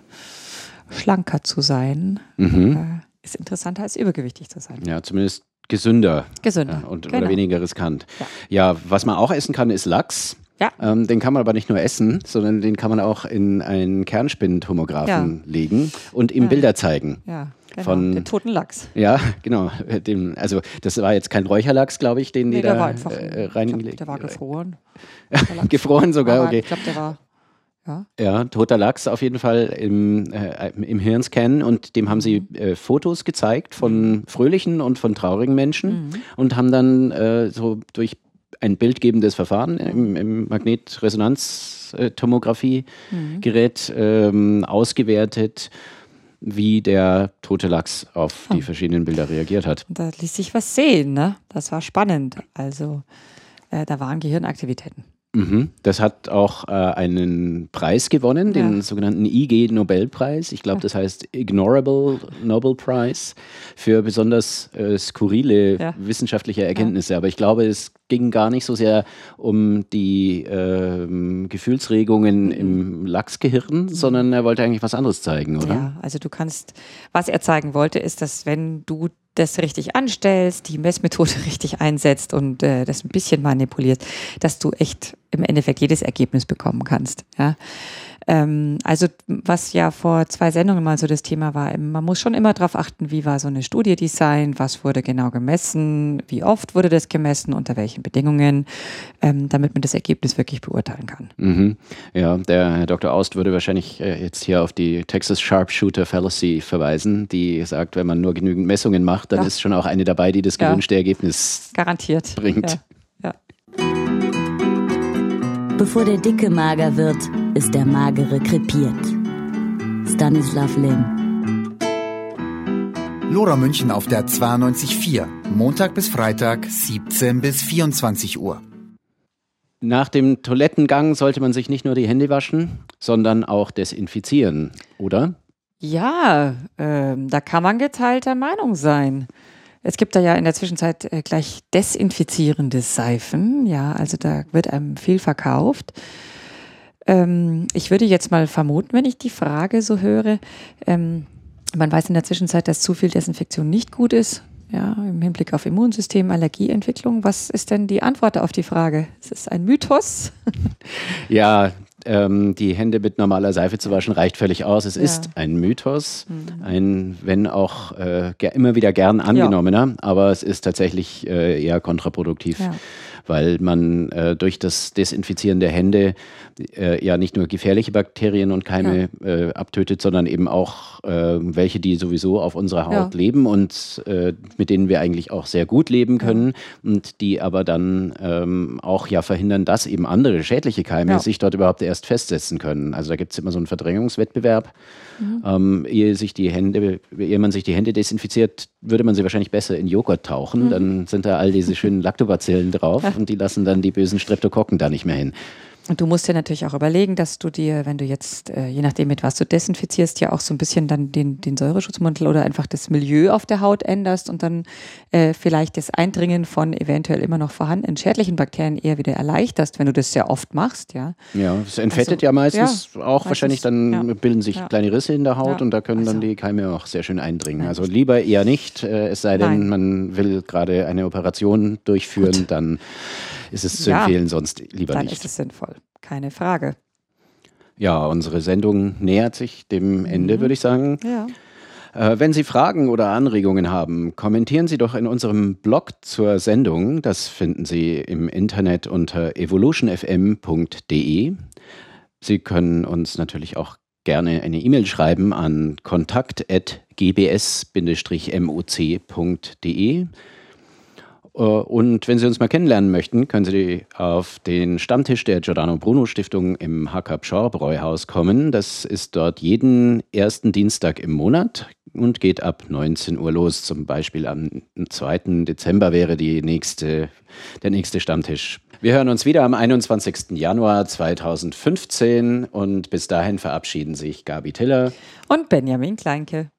schlanker zu sein. Mhm. Äh, ist interessanter als übergewichtig zu sein. Ja, zumindest gesünder Gesünder. ja, und, Genau. oder weniger riskant. Ja. Ja. was man auch essen kann, ist Lachs. Ja. Ähm, den kann man aber nicht nur essen, sondern den kann man auch in einen Kernspintomographen legen und ihm Ja. Bilder zeigen. Ja, genau. Von- den toten Lachs. Ja, genau. Dem, also das war jetzt kein Räucherlachs, glaube ich, den Nee, die der da war einfach. äh, reingelegt der war gefroren. Gefroren sogar, Aber okay. Ich glaube, der war. Ja. Ja, toter Lachs auf jeden Fall im, äh, im Hirnscan und dem haben sie äh, Fotos gezeigt von fröhlichen und von traurigen Menschen Mhm. und haben dann äh, so durch ein bildgebendes Verfahren im, im Magnetresonanztomographie-Gerät ähm, ausgewertet, wie der tote Lachs auf die verschiedenen Bilder reagiert hat. Da ließ sich was sehen, ne? Das war spannend. Also äh, da waren Gehirnaktivitäten. Mhm. Das hat auch äh, einen Preis gewonnen, den Ja. sogenannten IG Nobelpreis. Ich glaube, das heißt Ignorable Nobel Prize für besonders äh, skurrile Ja. wissenschaftliche Erkenntnisse. Aber ich glaube, es ging gar nicht so sehr um die ähm, Gefühlsregungen Mhm. im Lachsgehirn, sondern er wollte eigentlich was anderes zeigen, oder? Ja, also du kannst, was er zeigen wollte, ist, dass wenn du das richtig anstellst, die Messmethode richtig einsetzt und äh, das ein bisschen manipulierst, dass du echt im Endeffekt jedes Ergebnis bekommen kannst. Ja? Ähm, also was ja vor zwei Sendungen mal so das Thema war, man muss schon immer darauf achten, wie war so eine Studie designt, was wurde genau gemessen, wie oft wurde das gemessen, unter welchen Bedingungen, ähm, damit man das Ergebnis wirklich beurteilen kann. Mhm. Ja, der Herr Dr. Aust würde wahrscheinlich äh, jetzt hier auf die Texas Sharpshooter Fallacy verweisen, die sagt, wenn man nur genügend Messungen macht, dann Ja. ist schon auch eine dabei, die das Ja. gewünschte Ergebnis Garantiert. Bringt. Ja. Ja. Bevor der Dicke mager wird, ist der Magere krepiert. Stanislav Lem. Lora München auf der 92.4. Montag bis Freitag, 17 bis 24 Uhr. Nach dem Toilettengang sollte man sich nicht nur die Hände waschen, sondern auch desinfizieren, oder? Ja, ähm, da kann man geteilter Meinung sein. Es gibt da ja in der Zwischenzeit äh, gleich desinfizierende Seifen. Ja, also da wird einem viel verkauft. Ähm, ich würde jetzt mal vermuten, wenn ich die Frage so höre, ähm, man weiß in der Zwischenzeit, dass zu viel Desinfektion nicht gut ist. Ja, im Hinblick auf Immunsystem, Allergieentwicklung. Was ist denn die Antwort auf die Frage? Ist es ein Mythos? Ja, ähm, die Hände mit normaler Seife zu waschen reicht völlig aus. Es Ja. ist ein Mythos, ein, wenn auch äh, immer wieder gern angenommener, aber es ist tatsächlich äh, eher kontraproduktiv. Ja. Weil man äh, durch das Desinfizieren der Hände äh, ja nicht nur gefährliche Bakterien und Keime äh, abtötet, sondern eben auch äh, welche, die sowieso auf unserer Haut Ja. leben und äh, mit denen wir eigentlich auch sehr gut leben können und die aber dann ähm, auch ja verhindern, dass eben andere schädliche Keime Ja. sich dort überhaupt erst festsetzen können. Also da gibt es immer so einen Verdrängungswettbewerb. Mhm. Ähm, ehe, sich die Hände, ehe man sich die Hände desinfiziert, würde man sie wahrscheinlich besser in Joghurt tauchen. Mhm. Dann sind da all diese schönen Lactobacillen drauf und die lassen dann die bösen Streptokokken da nicht mehr hin. Und du musst dir natürlich auch überlegen, dass du dir, wenn du jetzt, äh, je nachdem mit was du desinfizierst, ja auch so ein bisschen dann den, den Säureschutzmantel oder einfach das Milieu auf der Haut änderst und dann äh, vielleicht das Eindringen von eventuell immer noch vorhandenen schädlichen Bakterien eher wieder erleichterst, wenn du das sehr oft machst, ja. Ja, es entfettet Also, ja meistens ja, auch wahrscheinlich, dann ja. bilden sich Ja. kleine Risse in der Haut und da können dann Also. die Keime auch sehr schön eindringen. Also lieber eher nicht, äh, es sei denn, Nein. man will gerade eine Operation durchführen, dann ist es zu Ja. empfehlen, sonst lieber Dann nicht. ist es sinnvoll. Keine Frage. Ja, unsere Sendung nähert sich dem Ende, würde ich sagen. Ja. Äh, wenn Sie Fragen oder Anregungen haben, kommentieren Sie doch in unserem Blog zur Sendung. Das finden Sie im Internet unter evolutionfm.de. Sie können uns natürlich auch gerne eine E-Mail schreiben an kontakt.gbs-muc.de. Äh, Und wenn Sie uns mal kennenlernen möchten, können Sie auf den Stammtisch der Giordano Bruno Stiftung im Hackab Schor Bräuhaus kommen. Das ist dort jeden ersten Dienstag im Monat und geht ab 19 Uhr los. Zum Beispiel am 2. Dezember wäre nächste, der nächste Stammtisch. Wir hören uns wieder am 21. Januar 2015 und bis dahin verabschieden sich Gabi Tiller Und Benjamin Kleinke.